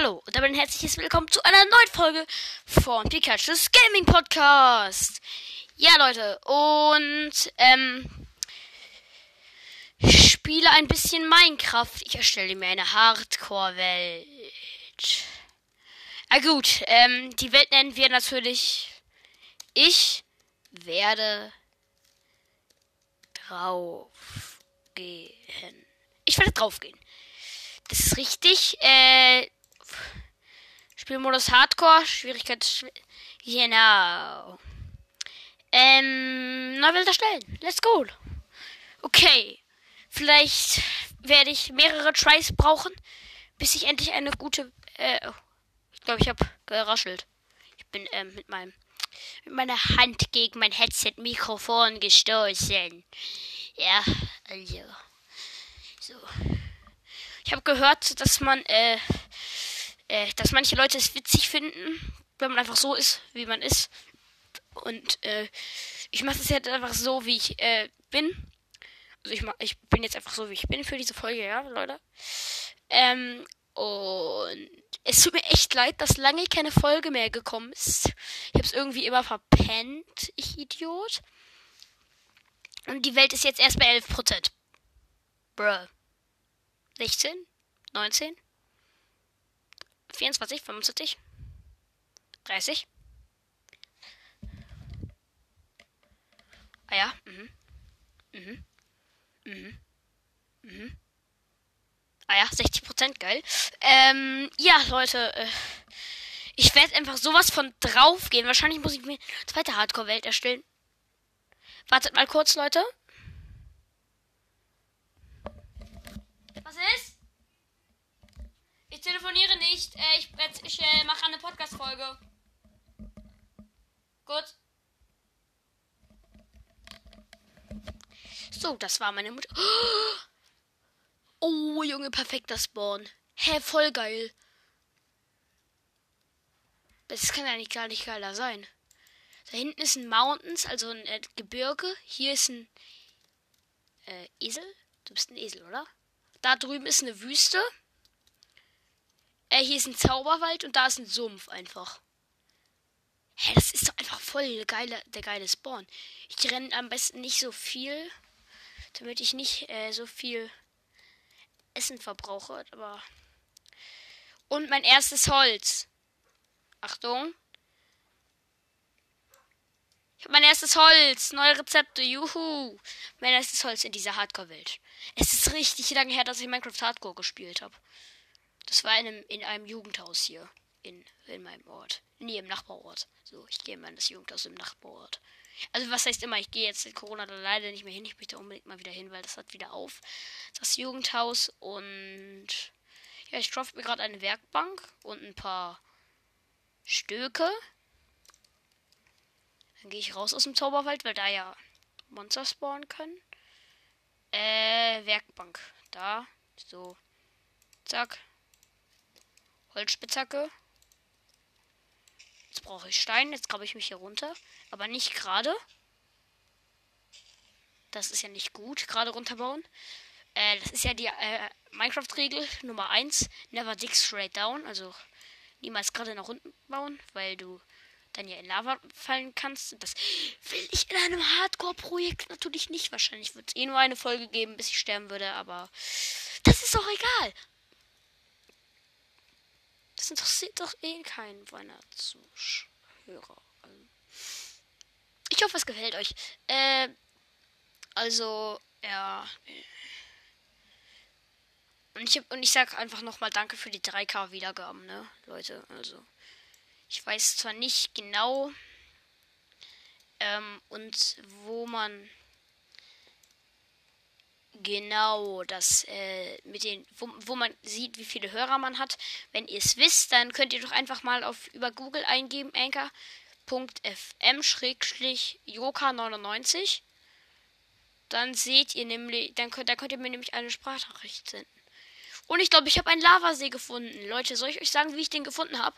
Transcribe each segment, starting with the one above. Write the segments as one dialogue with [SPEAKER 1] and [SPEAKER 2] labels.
[SPEAKER 1] Hallo und damit ein herzliches Willkommen zu einer neuen Folge von Pikachu's Gaming Podcast. Ja, Leute, und ähm, ich spiele ein bisschen Minecraft. Ich erstelle mir eine Hardcore-Welt. Na gut, ähm, die Welt nennen wir natürlich Ich werde draufgehen. Ich werde draufgehen. Das ist richtig. Äh, Spielmodus Hardcore, Schwierigkeit. Genau. Ähm, neu Welt erstellen. Let's go. Okay. Vielleicht werde ich mehrere Tries brauchen, bis ich endlich eine gute. Äh, oh. ich glaube, ich habe geraschelt. Ich bin ähm, mit meinem mit meiner Hand gegen mein Headset-Mikrofon gestoßen. Ja, also. So. Ich habe gehört, dass man, äh, äh, dass manche Leute es witzig finden, wenn man einfach so ist, wie man ist. Und äh, ich mache es jetzt einfach so, wie ich äh, bin. Also ich, mach, ich bin jetzt einfach so, wie ich bin für diese Folge, ja, Leute. Ähm, und es tut mir echt leid, dass lange keine Folge mehr gekommen ist. Ich habe es irgendwie immer verpennt, ich Idiot. Und die Welt ist jetzt erst bei 11%. Bruh. 16, 19, 24, 25, 30. Ah ja, mhm. Mhm. Mhm. Mhm. Ah ja, 60 Prozent, geil. Ähm, ja, Leute, äh, ich werde einfach sowas von drauf gehen. Wahrscheinlich muss ich mir eine zweite Hardcore-Welt erstellen. Wartet mal kurz, Leute. Was ist? Ich telefoniere nicht. Äh, ich ich äh, mache eine Podcast-Folge. Gut. So, das war meine Mutter. Oh, Junge, perfekter Spawn. Hä, voll geil. Das kann eigentlich gar nicht geiler sein. Da hinten ist ein Mountains, also ein äh, Gebirge. Hier ist ein äh, Esel. Du bist ein Esel, oder? Da drüben ist eine Wüste. Äh, hier ist ein Zauberwald und da ist ein Sumpf einfach. Hä, das ist doch einfach voll geile, der geile Spawn. Ich renne am besten nicht so viel, damit ich nicht äh, so viel Essen verbrauche, aber. Und mein erstes Holz. Achtung. Ich habe mein erstes Holz. Neue Rezepte. Juhu. Mein erstes Holz in dieser Hardcore-Welt. Es ist richtig lange her, dass ich Minecraft Hardcore gespielt habe. Das war in einem, in einem Jugendhaus hier. In, in meinem Ort. Nee, im Nachbarort. So, ich gehe mal in das Jugendhaus im Nachbarort. Also was heißt immer, ich gehe jetzt in Corona da leider nicht mehr hin. Ich möchte unbedingt mal wieder hin, weil das hat wieder auf. Das Jugendhaus und ja, ich craft mir gerade eine Werkbank und ein paar Stöcke. Dann gehe ich raus aus dem Zauberwald, weil da ja Monster spawnen können. Äh, Werkbank. Da. So. Zack. Holzspitzhacke. Jetzt brauche ich Stein. Jetzt grabe ich mich hier runter. Aber nicht gerade. Das ist ja nicht gut. Gerade runterbauen. Äh, das ist ja die äh, Minecraft-Regel Nummer 1. Never dig straight down. Also niemals gerade nach unten bauen, weil du dann ja in Lava fallen kannst. Das will ich in einem Hardcore-Projekt natürlich nicht. Wahrscheinlich wird es eh nur eine Folge geben, bis ich sterben würde, aber das ist doch egal. Interessiert doch eh keinen meiner Zuhörer. Ich hoffe, es gefällt euch. Äh, also, ja. Und ich, und ich sag einfach nochmal Danke für die 3K Wiedergaben, ne, Leute. Also. Ich weiß zwar nicht genau ähm, und wo man genau das äh, mit den, wo, wo man sieht, wie viele Hörer man hat. Wenn ihr es wisst, dann könnt ihr doch einfach mal auf über Google eingeben, anchor.fm-joka99. Dann seht ihr nämlich, dann könnt, dann könnt ihr mir nämlich eine Sprachnachricht senden. Und ich glaube, ich habe einen Lavasee gefunden. Leute, soll ich euch sagen, wie ich den gefunden habe?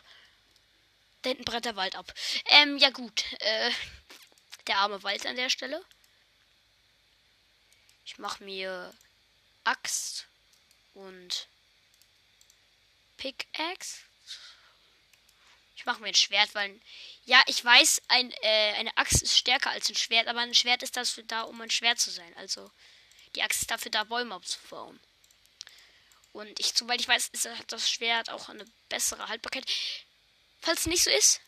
[SPEAKER 1] Da hinten brennt der Wald ab. Ähm, ja gut. Äh, der arme Wald an der Stelle. Ich mache mir Axt und Pickaxe. Ich mache mir ein Schwert, weil. Ja, ich weiß, ein, äh, eine Axt ist stärker als ein Schwert, aber ein Schwert ist dafür da, um ein Schwert zu sein. Also, die Axt ist dafür da, Bäume abzubauen. Und ich, soweit ich weiß, ist, das Schwert auch eine bessere Haltbarkeit. Falls es nicht so ist,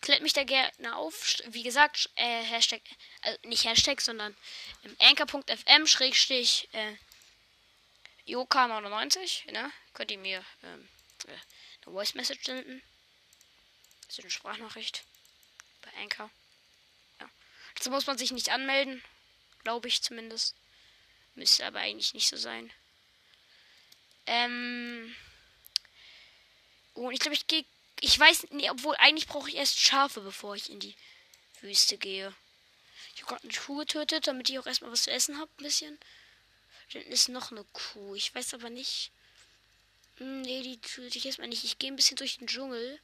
[SPEAKER 1] klärt mich da gerne auf. Wie gesagt, äh, Hashtag, äh, nicht Hashtag, sondern ähm, anchor.fm schrägstich äh, Joka99, ne? Könnt ihr mir ähm, äh, eine Voice Message senden. Also eine Sprachnachricht. Bei Anchor. Ja. Dazu muss man sich nicht anmelden. Glaube ich zumindest. Müsste aber eigentlich nicht so sein. Ähm. Und ich glaube, ich gehe. Ich weiß, nee, obwohl eigentlich brauche ich erst Schafe, bevor ich in die Wüste gehe. Ich habe gerade eine Kuh getötet, damit ich auch erstmal was zu essen habe, ein bisschen. Dann ist noch eine Kuh. Ich weiß aber nicht. Hm, nee, die töte ich erstmal nicht. Ich gehe ein bisschen durch den Dschungel.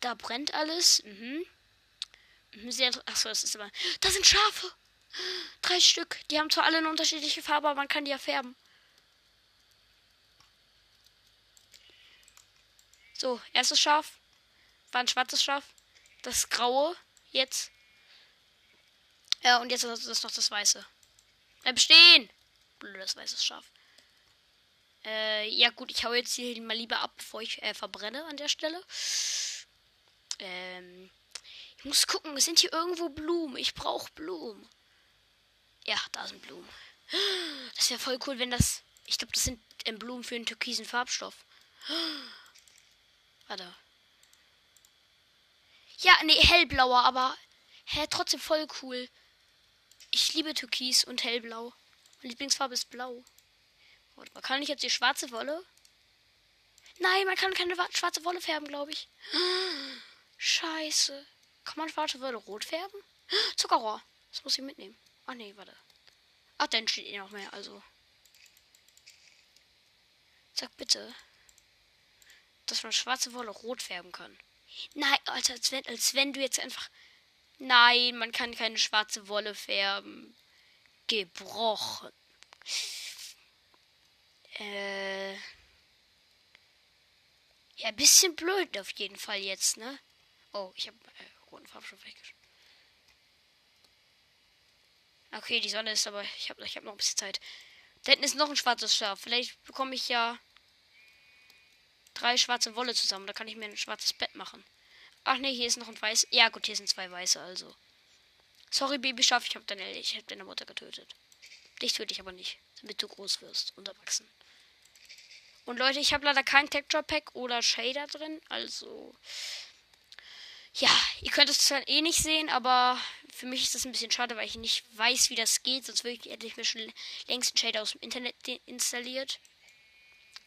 [SPEAKER 1] Da brennt alles. Mhm. mhm sehr Achso, das ist aber. Da sind Schafe! Drei Stück. Die haben zwar alle eine unterschiedliche Farbe, aber man kann die ja färben. So, erstes Schaf. War ein schwarzes Schaf. Das graue. Jetzt. Ja, und jetzt ist das noch das weiße. Bleib stehen! Blödes weißes Schaf. Äh, ja gut, ich hau jetzt hier mal lieber ab, bevor ich äh, verbrenne an der Stelle. Ähm, ich muss gucken, sind hier irgendwo Blumen? Ich brauche Blumen. Ja, da sind Blumen. Das wäre voll cool, wenn das. Ich glaube, das sind ähm, Blumen für einen türkisen Farbstoff. Warte. Ja, nee, hellblauer, aber hä, trotzdem voll cool. Ich liebe Türkis und hellblau. Meine Lieblingsfarbe ist blau. Warte mal, kann ich jetzt die schwarze Wolle? Nein, man kann keine schwarze Wolle färben, glaube ich. Scheiße. Kann man schwarze Wolle rot färben? Zuckerrohr. Das muss ich mitnehmen. Ach nee, warte. Ach, dann steht eh noch mehr, also. Sag bitte, dass man schwarze Wolle rot färben kann. Nein, Alter, als wenn, als wenn du jetzt einfach. Nein, man kann keine schwarze Wolle färben. Gebrochen. Äh. Ja, ein bisschen blöd auf jeden Fall jetzt, ne? Oh, ich habe äh, roten Farbstoff weggeschmissen. Okay, die Sonne ist aber. Ich habe ich hab noch ein bisschen Zeit. Da hinten ist noch ein schwarzes Schaf. Vielleicht bekomme ich ja drei schwarze Wolle zusammen. Da kann ich mir ein schwarzes Bett machen. Ach nee, hier ist noch ein weiß. Ja, gut, hier sind zwei weiße, also. Sorry, Babyschaf, ich habe deine, ich hab deine Mutter getötet. Dich töte ich aber nicht, damit du groß wirst und erwachsen. Und Leute, ich habe leider kein Texture Pack oder Shader drin, also ja, ihr könnt es zwar eh nicht sehen, aber für mich ist das ein bisschen schade, weil ich nicht weiß, wie das geht. Sonst hätte ich mir schon längst einen Shader aus dem Internet installiert.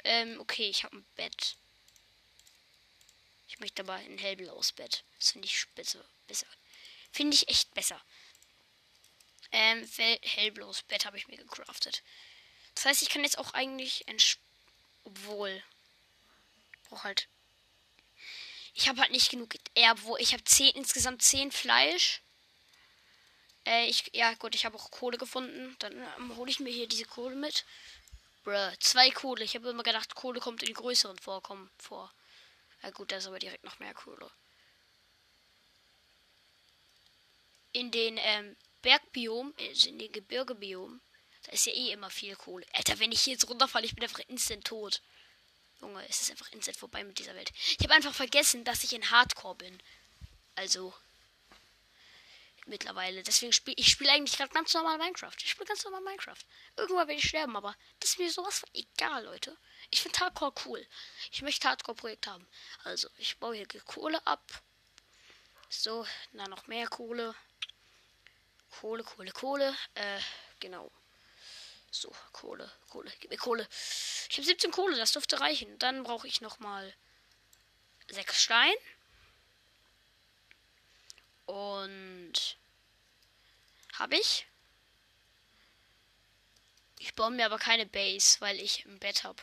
[SPEAKER 1] Ähm, okay, ich habe ein Bett. Ich möchte aber ein hellblaues Bett. Das finde ich besser. besser. Finde ich echt besser. Ähm, hellblaues Bett habe ich mir gecraftet. Das heißt, ich kann jetzt auch eigentlich. Obwohl. Brauche halt ich habe halt nicht genug. Wo ich habe zehn, insgesamt zehn Fleisch. Äh, ich, ja gut, ich habe auch Kohle gefunden. Dann ähm, hole ich mir hier diese Kohle mit. Bruh, zwei Kohle. Ich habe immer gedacht, Kohle kommt in größeren Vorkommen vor. Ja gut, da ist aber direkt noch mehr Kohle. In den ähm, Bergbiom, also in den Gebirgebiom, da ist ja eh immer viel Kohle. Alter, wenn ich hier jetzt runterfalle, ich bin einfach instant tot. Junge, es ist einfach instant vorbei mit dieser Welt. Ich habe einfach vergessen, dass ich in Hardcore bin. Also mittlerweile. Deswegen spiele ich spiele eigentlich gerade ganz normal Minecraft. Ich spiele ganz normal Minecraft. Irgendwann werde ich sterben, aber das ist mir sowas von egal, Leute. Ich finde Hardcore cool. Ich möchte Hardcore-Projekt haben. Also, ich baue hier Kohle ab. So, na noch mehr Kohle. Kohle, Kohle, Kohle. Äh, genau. So, Kohle, Kohle, gib mir Kohle. Ich habe 17 Kohle, das dürfte reichen. Dann brauche ich noch mal 6 Stein. Und habe ich. Ich baue mir aber keine Base, weil ich ein Bett habe.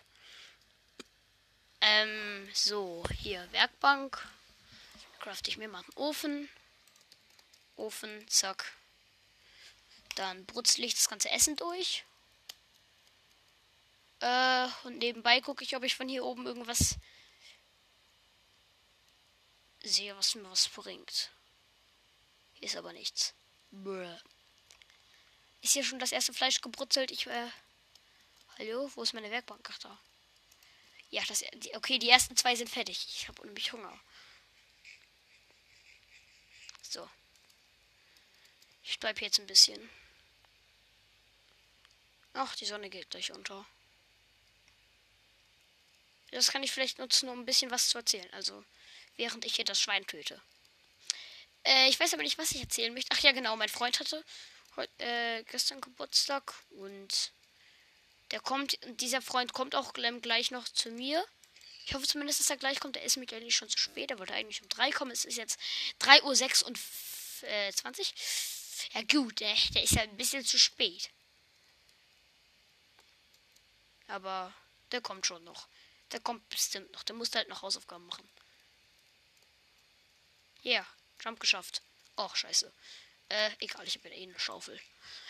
[SPEAKER 1] Ähm, so, hier Werkbank. Craft ich mir mal einen Ofen. Ofen, zack. Dann brutzle ich das ganze Essen durch. Äh, und nebenbei gucke ich, ob ich von hier oben irgendwas sehe, was mir was bringt. Ist aber nichts. Bruh. Ist hier schon das erste Fleisch gebrutzelt? Ich, äh. Hallo? Wo ist meine Werkbank? Ach da. Ja, das. Die, okay, die ersten zwei sind fertig. Ich habe nämlich Hunger. So. Ich bleib jetzt ein bisschen. Ach, die Sonne geht gleich unter. Das kann ich vielleicht nutzen, um ein bisschen was zu erzählen. Also, während ich hier das Schwein töte. Äh, ich weiß aber nicht, was ich erzählen möchte. Ach ja, genau, mein Freund hatte äh, gestern Geburtstag und der kommt, dieser Freund kommt auch gleich noch zu mir. Ich hoffe zumindest, dass er gleich kommt. Er ist mir eigentlich schon zu spät. Er wollte eigentlich um drei kommen. Es ist jetzt 3.06 Uhr und äh, 20. Ja gut, der, der ist ja ein bisschen zu spät. Aber der kommt schon noch. Der kommt bestimmt noch. Der muss halt noch Hausaufgaben machen. Ja, yeah, Jump geschafft. Och, scheiße. Äh, egal, ich habe ja eh eine Schaufel.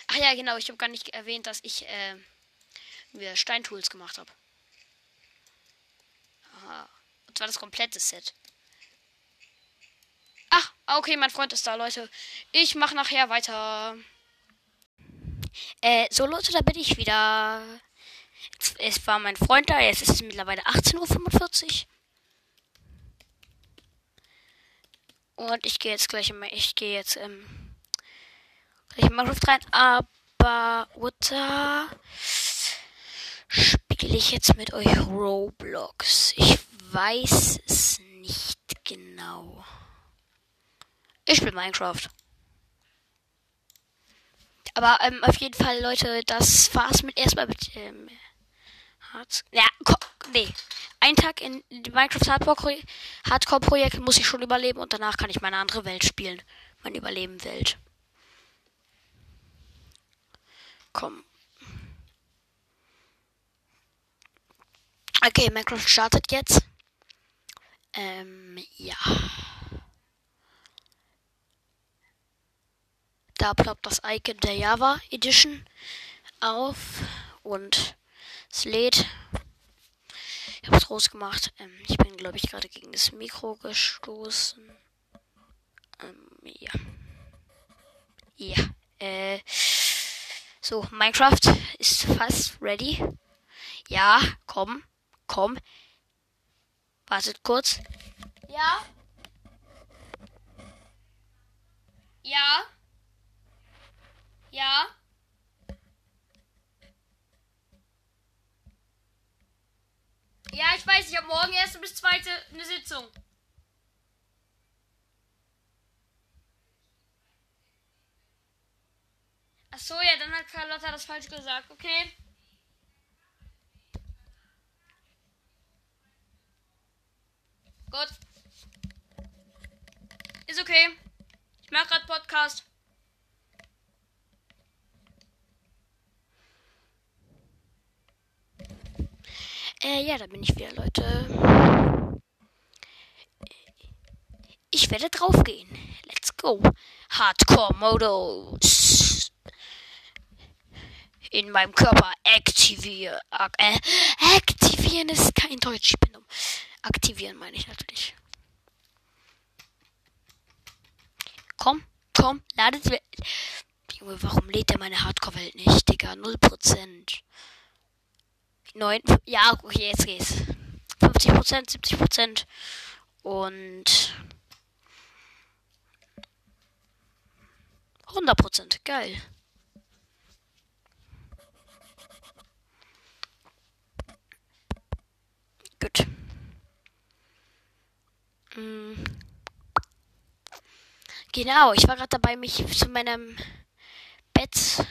[SPEAKER 1] Ach ja, genau, ich habe gar nicht erwähnt, dass ich äh, mir Steintools gemacht habe. Aha. Und zwar das komplette Set. Ach, okay, mein Freund ist da, Leute. Ich mache nachher weiter. Äh, so Leute, da bin ich wieder. Es war mein Freund da, jetzt ist es mittlerweile 18.45 Uhr. Und ich gehe jetzt gleich immer, ich gehe jetzt ähm, gleich in Minecraft rein, aber oder spiele ich jetzt mit euch Roblox? Ich weiß es nicht genau. Ich spiele Minecraft. Aber ähm, auf jeden Fall, Leute, das war's mit erstmal mit ähm, Hard ja, nee. Ein Tag in Minecraft Hardcore Projekt muss ich schon überleben und danach kann ich meine andere Welt spielen. Meine Überleben Welt. Komm. Okay, Minecraft startet jetzt. Ähm, ja. Da ploppt das Icon der Java Edition auf und es lädt. Ich habe es rausgemacht. Ähm, ich bin, glaube ich, gerade gegen das Mikro gestoßen. Ähm, ja. Ja. Äh. So, Minecraft ist fast ready. Ja, komm. Komm. Wartet kurz. Ja. Ja. Ja. Ja, ich weiß, ich habe morgen erste bis zweite eine Sitzung. Ach so, ja, dann hat Carlotta das falsch gesagt, okay? Gut. Ist okay. Ich mache gerade Podcast. Äh, ja, da bin ich wieder, Leute. Ich werde draufgehen. Let's go. Hardcore-Modus. In meinem Körper aktivieren. Äh, aktivieren ist kein Deutsch. Ich bin dumm. Aktivieren meine ich natürlich. Komm, komm, ladet. Junge, warum lädt er meine Hardcore-Welt nicht, Digga? 0%. 9. Ja, okay, jetzt geht's. 50%, 70% und 100%. Geil. Gut. Mm. Genau, ich war gerade dabei, mich zu meinem Bett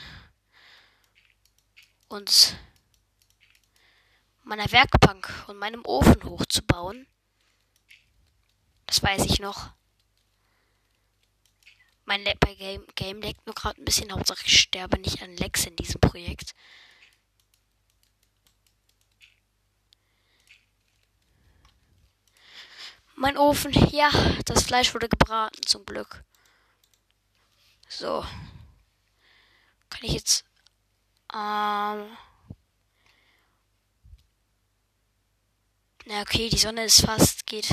[SPEAKER 1] und meiner Werkbank und meinem Ofen hochzubauen. Das weiß ich noch. Mein Le bei Game, Game leckt nur gerade ein bisschen. Hauptsache ich sterbe nicht an Lex in diesem Projekt. Mein Ofen. Ja, das Fleisch wurde gebraten, zum Glück. So. Kann ich jetzt. Ähm. Na okay, die Sonne ist fast. Geht.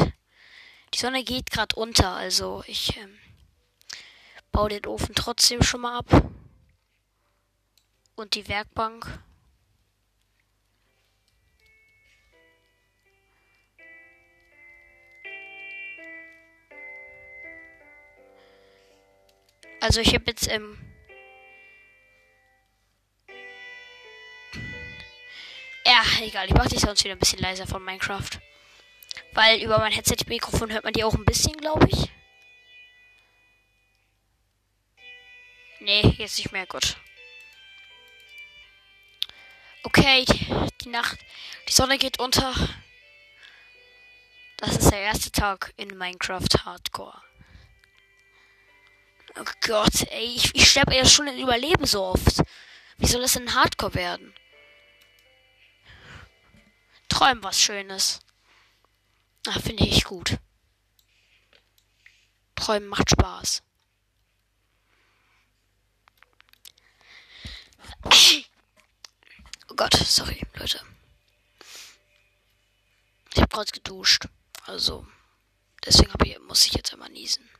[SPEAKER 1] Die Sonne geht gerade unter, also ich ähm, baue den Ofen trotzdem schon mal ab. Und die Werkbank. Also ich habe jetzt ähm, egal. Ich mache die sonst wieder ein bisschen leiser von Minecraft. Weil über mein Headset-Mikrofon hört man die auch ein bisschen, glaube ich. Nee, jetzt nicht mehr. Gut. Okay, die Nacht. Die Sonne geht unter. Das ist der erste Tag in Minecraft Hardcore. Oh Gott, ey, ich, ich sterbe ja schon in Überleben so oft. Wie soll das in Hardcore werden? Träum was Schönes. Ah, finde ich gut. Träumen macht Spaß. Oh Gott, sorry, Leute. Ich habe gerade geduscht. Also, deswegen ich, muss ich jetzt einmal niesen.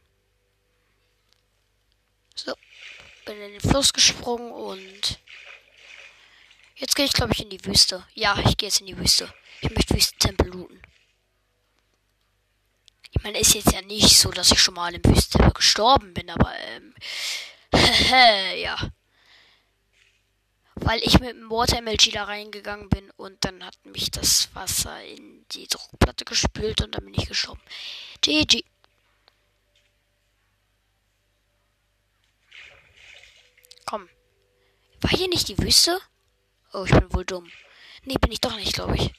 [SPEAKER 1] So, bin in den Fluss gesprungen und jetzt gehe ich, glaube ich, in die Wüste. Ja, ich gehe jetzt in die Wüste. Ich möchte Wüstentempel looten. Ich meine, ist jetzt ja nicht so, dass ich schon mal im Wüstentempel gestorben bin, aber ähm, ja. Weil ich mit dem Water MLG da reingegangen bin und dann hat mich das Wasser in die Druckplatte gespült und dann bin ich gestorben. GG. Komm. War hier nicht die Wüste? Oh, ich bin wohl dumm. Nee, bin ich doch nicht, glaube ich.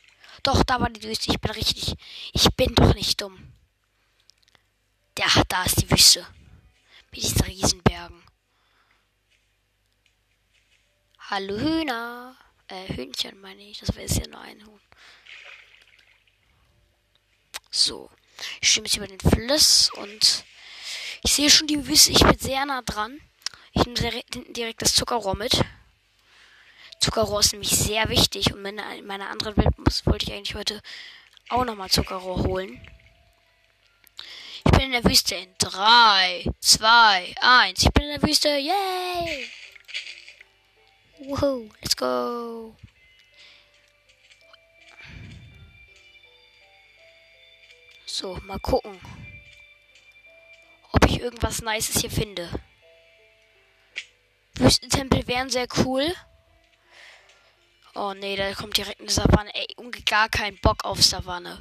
[SPEAKER 1] Doch, da war die Wüste. Ich bin richtig. Ich bin doch nicht dumm. Ja, da ist die Wüste. Mit diesen Riesenbergen. Hallo Hühner. Äh, Hühnchen meine ich. Das wäre jetzt ja nur ein Huhn. So. Ich stehe jetzt über den Fluss und ich sehe schon die Wüste. Ich bin sehr nah dran. Ich nehme direkt das Zuckerrohr mit. Zuckerrohr ist nämlich sehr wichtig. Und in meiner anderen Welt wollte ich eigentlich heute auch nochmal Zuckerrohr holen. Ich bin in der Wüste in 3, 2, 1. Ich bin in der Wüste. Yay! Woohoo, let's go. So, mal gucken, ob ich irgendwas Nices hier finde. Wüstentempel wären sehr cool. Oh nee, da kommt direkt eine Savanne. Ey, gar keinen Bock auf Savanne.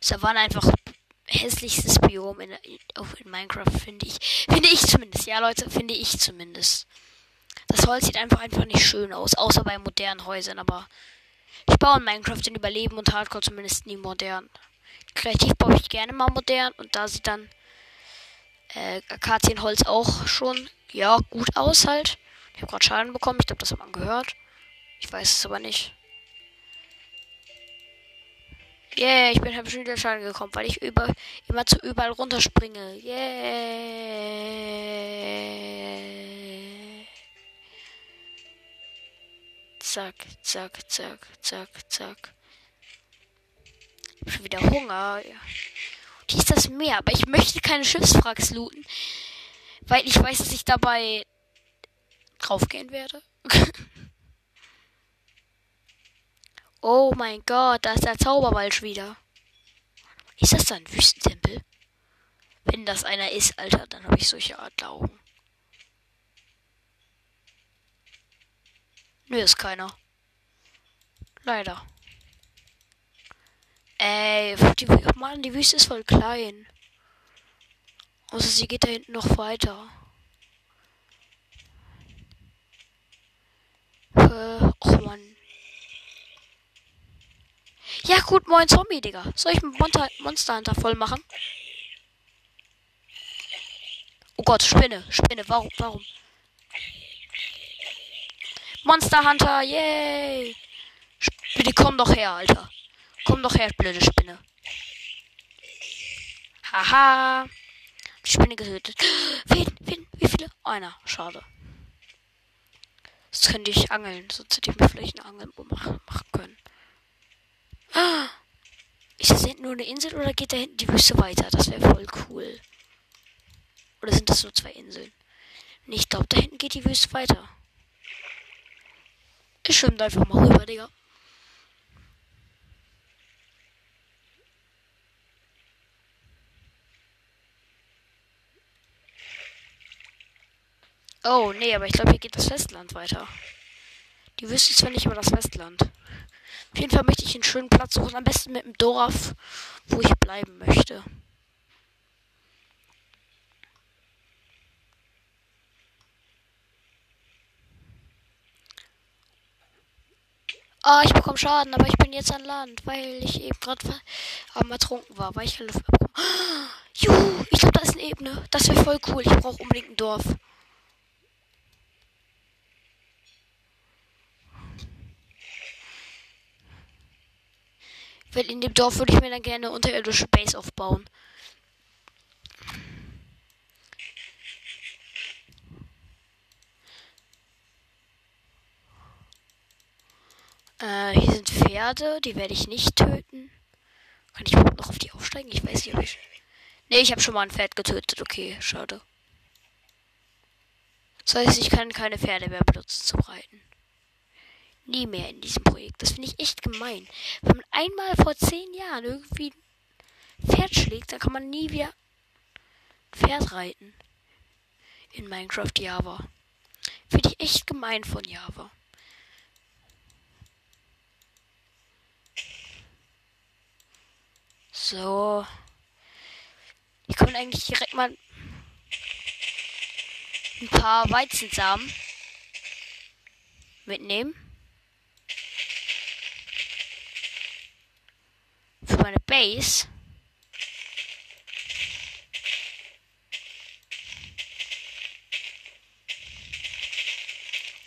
[SPEAKER 1] Savanne einfach hässlichstes Biom in, in Minecraft, finde ich. Finde ich zumindest. Ja, Leute, finde ich zumindest. Das Holz sieht einfach einfach nicht schön aus, außer bei modernen Häusern, aber ich baue in Minecraft in Überleben und Hardcore zumindest nie modern. Kreativ baue ich gerne mal modern und da sieht dann äh, Akazienholz auch schon ja gut aus halt. Ich habe gerade Schaden bekommen, ich glaube, das hat man gehört. Ich weiß es aber nicht. Yeah, ich bin halt schon wieder Schaden gekommen, weil ich über, immer zu überall runterspringe. Yeah. Zack, zack, zack, zack, zack. Ich hab schon wieder Hunger. Ja. Hier ist das Meer, aber ich möchte keine Schiffswracks looten, weil ich weiß, dass ich dabei draufgehen werde. Oh mein Gott, da ist der Zauberwald wieder. Ist das ein Wüstentempel? Wenn das einer ist, Alter, dann habe ich solche Art Augen. Nö, ist keiner. Leider. Ey, die, Mann, die Wüste ist voll klein. Außer sie geht da hinten noch weiter. Äh, oh Mann. Ja, gut, moin Zombie, Digga. Soll ich Monster, Monster Hunter voll machen? Oh Gott, Spinne, Spinne, warum, warum? Monster Hunter, yay! Spinne, komm doch her, Alter. Komm doch her, blöde Spinne. Haha. Die Spinne getötet. Wen, wen, wie viele? Einer, schade. Jetzt könnte ich angeln, sonst hätte ich mir vielleicht eine Angel machen können. Ist das hinten nur eine Insel oder geht da hinten die Wüste weiter? Das wäre voll cool. Oder sind das nur zwei Inseln? Nee, ich glaube, da hinten geht die Wüste weiter. Ich schwimme einfach mal rüber, Digga. Oh, nee, aber ich glaube, hier geht das Festland weiter. Die Wüste ist zwar nicht immer das Festland. Auf jeden Fall möchte ich einen schönen Platz suchen. Am besten mit dem Dorf, wo ich bleiben möchte. Ah, ich bekomme Schaden, aber ich bin jetzt an Land, weil ich eben gerade am ertrunken war, weil ich keine Luft bekomme. Juhu, ich glaube, da ist eine Ebene. Das wäre voll cool. Ich brauche unbedingt ein Dorf. Weil in dem Dorf würde ich mir dann gerne unterirdische Base aufbauen. Äh, hier sind Pferde, die werde ich nicht töten. Kann ich überhaupt noch auf die aufsteigen? Ich weiß nicht, ob ich. Ne, ich habe schon mal ein Pferd getötet. Okay, schade. Das heißt, ich kann keine Pferde mehr benutzen zum Reiten. Nie mehr in diesem Projekt. Das finde ich echt gemein. Wenn man einmal vor zehn Jahren irgendwie ein Pferd schlägt, dann kann man nie wieder Pferd reiten. In Minecraft Java. Finde ich echt gemein von Java. So. Ich kann eigentlich direkt mal ein paar Weizensamen mitnehmen. Für meine Base.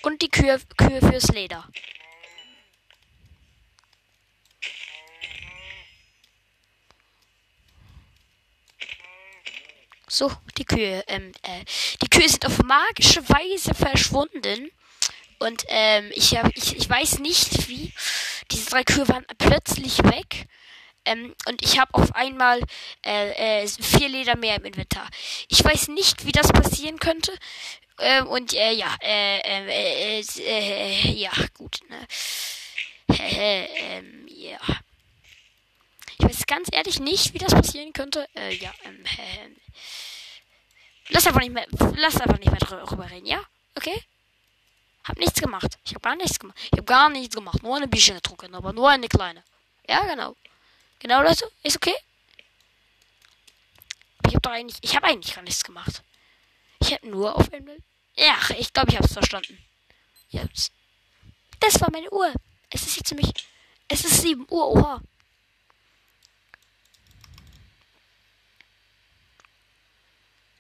[SPEAKER 1] Und die Kühe, Kühe fürs Leder. So, die Kühe. Ähm, äh, die Kühe sind auf magische Weise verschwunden. Und ähm, ich, hab, ich, ich weiß nicht wie. Diese drei Kühe waren plötzlich weg. Ähm, und ich habe auf einmal äh, äh, vier Leder mehr im Inventar. Ich weiß nicht, wie das passieren könnte. Ähm, und äh, ja, äh, äh, äh, äh ja, gut. Ne? ähm, ja. Ich weiß ganz ehrlich nicht, wie das passieren könnte. Äh, ja, ähm, äh, Lass einfach nicht mehr, lass einfach nicht mehr drüber reden, ja? Okay? Hab nichts gemacht. Ich hab gar nichts gemacht. Ich hab gar nichts gemacht. Nur eine Bücher getrunken, aber nur eine kleine. Ja, genau. Genau, Leute? Ist okay? Ich hab doch eigentlich, ich hab eigentlich gar nichts gemacht. Ich hab nur auf Emerald. Ja, ich glaube, ich hab's verstanden. Jetzt. Das war meine Uhr. Es ist jetzt nämlich, es ist 7 Uhr, oha.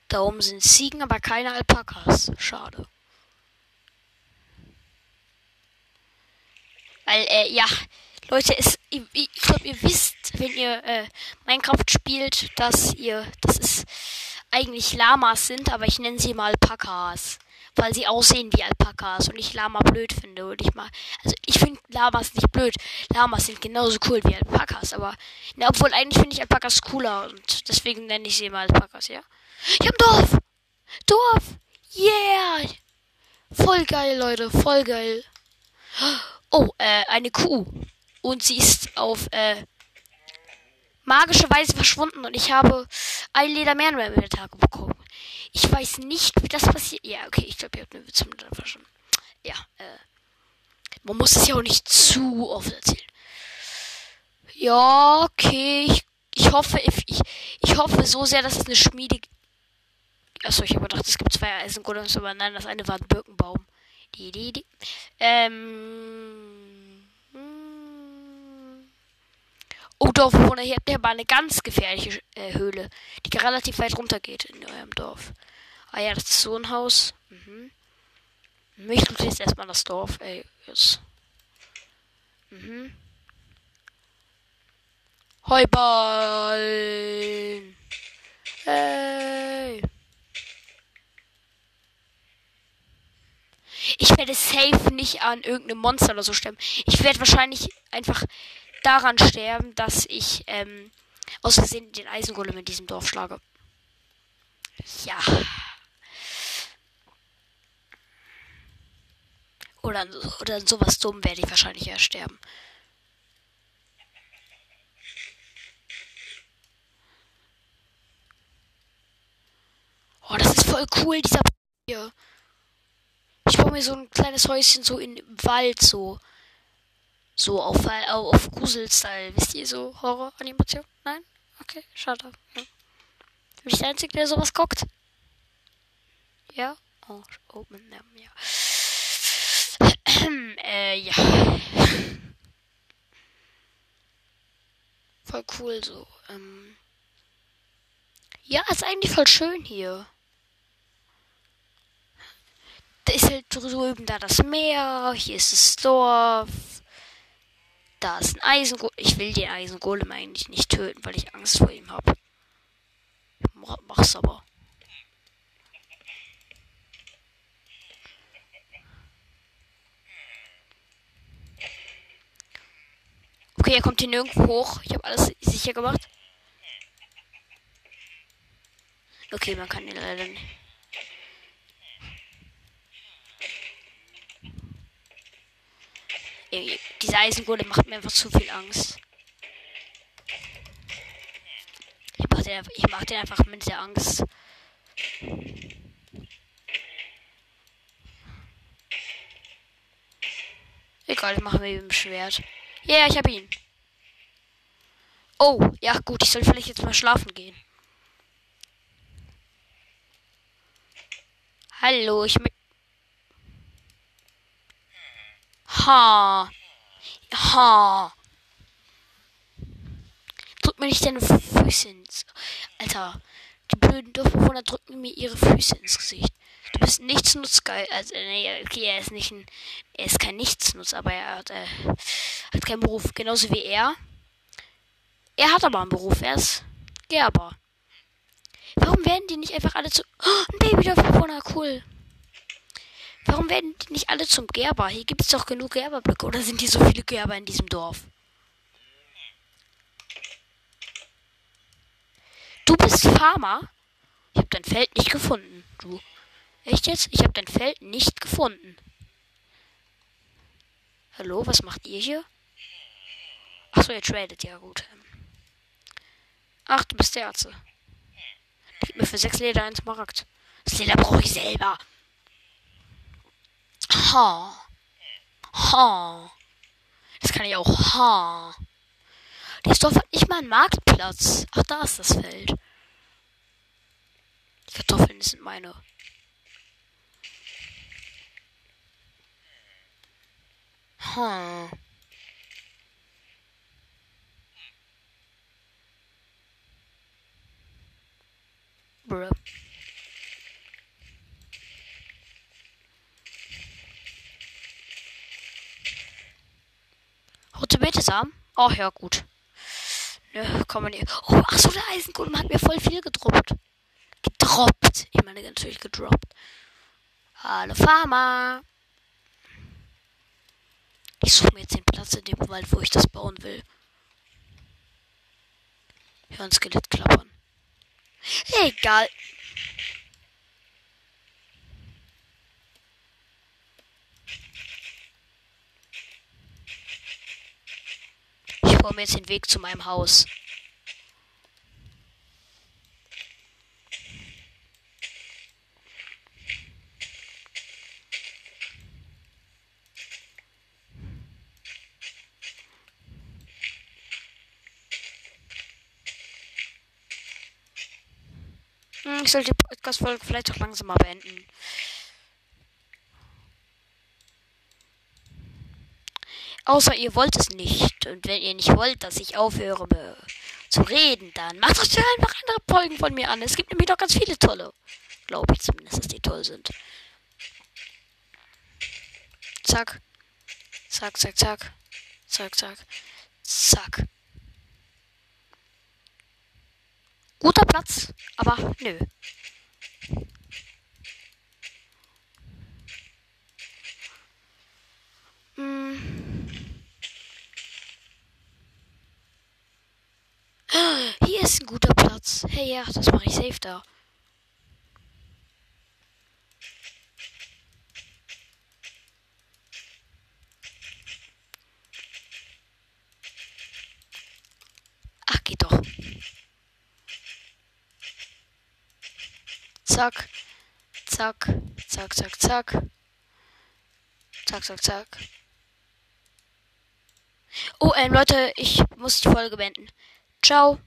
[SPEAKER 1] Da oben sind Ziegen, aber keine Alpakas. Schade. Weil, äh, ja, Leute, es, ich, ich glaube, ihr wisst, wenn ihr äh, Minecraft spielt, dass ihr, dass es eigentlich Lamas sind, aber ich nenne sie mal Alpakas. Weil sie aussehen wie Alpakas und ich Lama blöd finde. Und ich mal, also ich finde Lamas nicht blöd. Lamas sind genauso cool wie Alpakas, aber, na, obwohl eigentlich finde ich Alpakas cooler und deswegen nenne ich sie mal Alpakas, ja. Ich hab Dorf! Dorf! Yeah! Voll geil, Leute, voll geil. Oh, äh, eine Kuh. Und sie ist auf, äh, magische Weise verschwunden und ich habe ein Leder mehr in meinem Tag bekommen. Ich weiß nicht, wie das passiert. Ja, okay, ich glaube, ihr habt eine Witze mit schon. Ja, äh, man muss es ja auch nicht zu oft erzählen. Ja, okay, ich, ich hoffe, ich, ich hoffe so sehr, dass es eine Schmiede Achso, ich habe gedacht, es gibt zwei Eisengolems, aber nein, das eine war ein Birkenbaum. Die, die, die. Ähm. Hm. Oh, Dorfbewohner, hier habt ihr aber eine ganz gefährliche äh, Höhle, die relativ weit runter geht in eurem Dorf. Ah ja, das ist so ein Haus. Mhm. Ich tue jetzt erstmal das Dorf, ey. Yes. Mhm. Heuballen. Hey. Ich werde safe nicht an irgendeinem Monster oder so sterben. Ich werde wahrscheinlich einfach daran sterben, dass ich ähm, aus Versehen den Eisengolem in diesem Dorf schlage. Ja. Oder, oder sowas dumm werde ich wahrscheinlich ja sterben. Oh, das ist voll cool, dieser hier. Ich baue mir so ein kleines Häuschen so im Wald, so. So auf, auf Grusel-Style. Wisst ihr, so Horror-Animation? Nein? Okay, schade. Ja. Bin ich der Einzige, der sowas guckt? Ja? Oh, Open, oh, ja. äh, ja. Voll cool so. Ähm ja, ist eigentlich voll schön hier. Da ist halt drüben da das Meer, hier ist das Dorf. Da ist ein Eisengolem. Ich will den Eisengolem eigentlich nicht töten, weil ich Angst vor ihm habe. Mach's aber. Okay, er kommt hier nirgendwo hoch. Ich habe alles sicher gemacht. Okay, man kann ihn leider nicht. Dieser Eisengolem macht mir einfach zu viel Angst. Ich mach den, ich mach den einfach mit der Angst. Egal, ich mache mir mit dem Schwert. Ja, yeah, ich hab ihn. Oh, ja gut, ich soll vielleicht jetzt mal schlafen gehen. Hallo, ich mit. Ha. Ha. Drück mir nicht deine Füße ins. Alter, die blöden Dorfbewohner drücken mir ihre Füße ins Gesicht. Du bist nichtsnutzgeil. Also, nee, okay, er ist nicht ein. Er ist kein Nichtsnutz, aber er hat, äh, hat keinen Beruf. Genauso wie er. Er hat aber einen Beruf. Er ist Gerber. Warum werden die nicht einfach alle zu. Oh, ein Babydorfbewohner, cool. Warum werden die nicht alle zum Gerber? Hier gibt es doch genug Gerberblöcke. Oder sind hier so viele Gerber in diesem Dorf? Du bist Farmer? Ich habe dein Feld nicht gefunden. Du. Echt jetzt? Ich habe dein Feld nicht gefunden. Hallo, was macht ihr hier? Achso, ihr tradet, ja gut. Ach, du bist der Ärzte. Gib mir für sechs Leder ein Smaragd. Das Leder brauche ich selber. Ha. Ha. Das kann ich auch. Ha. Das Dorf hat nicht mal einen Marktplatz. Ach, da ist das Feld. Die Kartoffeln sind meine. Hm. Bruh. Rote Betesamen? Ach ja, gut. Ne, kann man nicht. Oh, ach so, der Eisengolem hat mir voll viel gedroppt. Gedroppt. Ich meine natürlich gedroppt. Hallo Farmer. Ich suche mir jetzt den Platz in dem Wald, wo ich das bauen will. Hör ein Skelett klappern. Egal. Baue mir jetzt den Weg zu meinem Haus. ich sollte die Podcast-Folge vielleicht auch langsam mal beenden. Außer ihr wollt es nicht. Und wenn ihr nicht wollt, dass ich aufhöre zu reden, dann macht euch einfach andere Folgen von mir an. Es gibt nämlich noch ganz viele tolle. Glaube ich zumindest, dass die toll sind. Zack. Zack, zack, zack. Zack, zack. Zack. Guter Platz, aber nö. Hm. Ist ein guter Platz. Hey, ja, das mache ich safe da. Ach, geht doch. Zack. Zack. Zack, zack, zack. Zack, zack, zack. Oh, ähm, Leute, ich muss die Folge beenden. Ciao.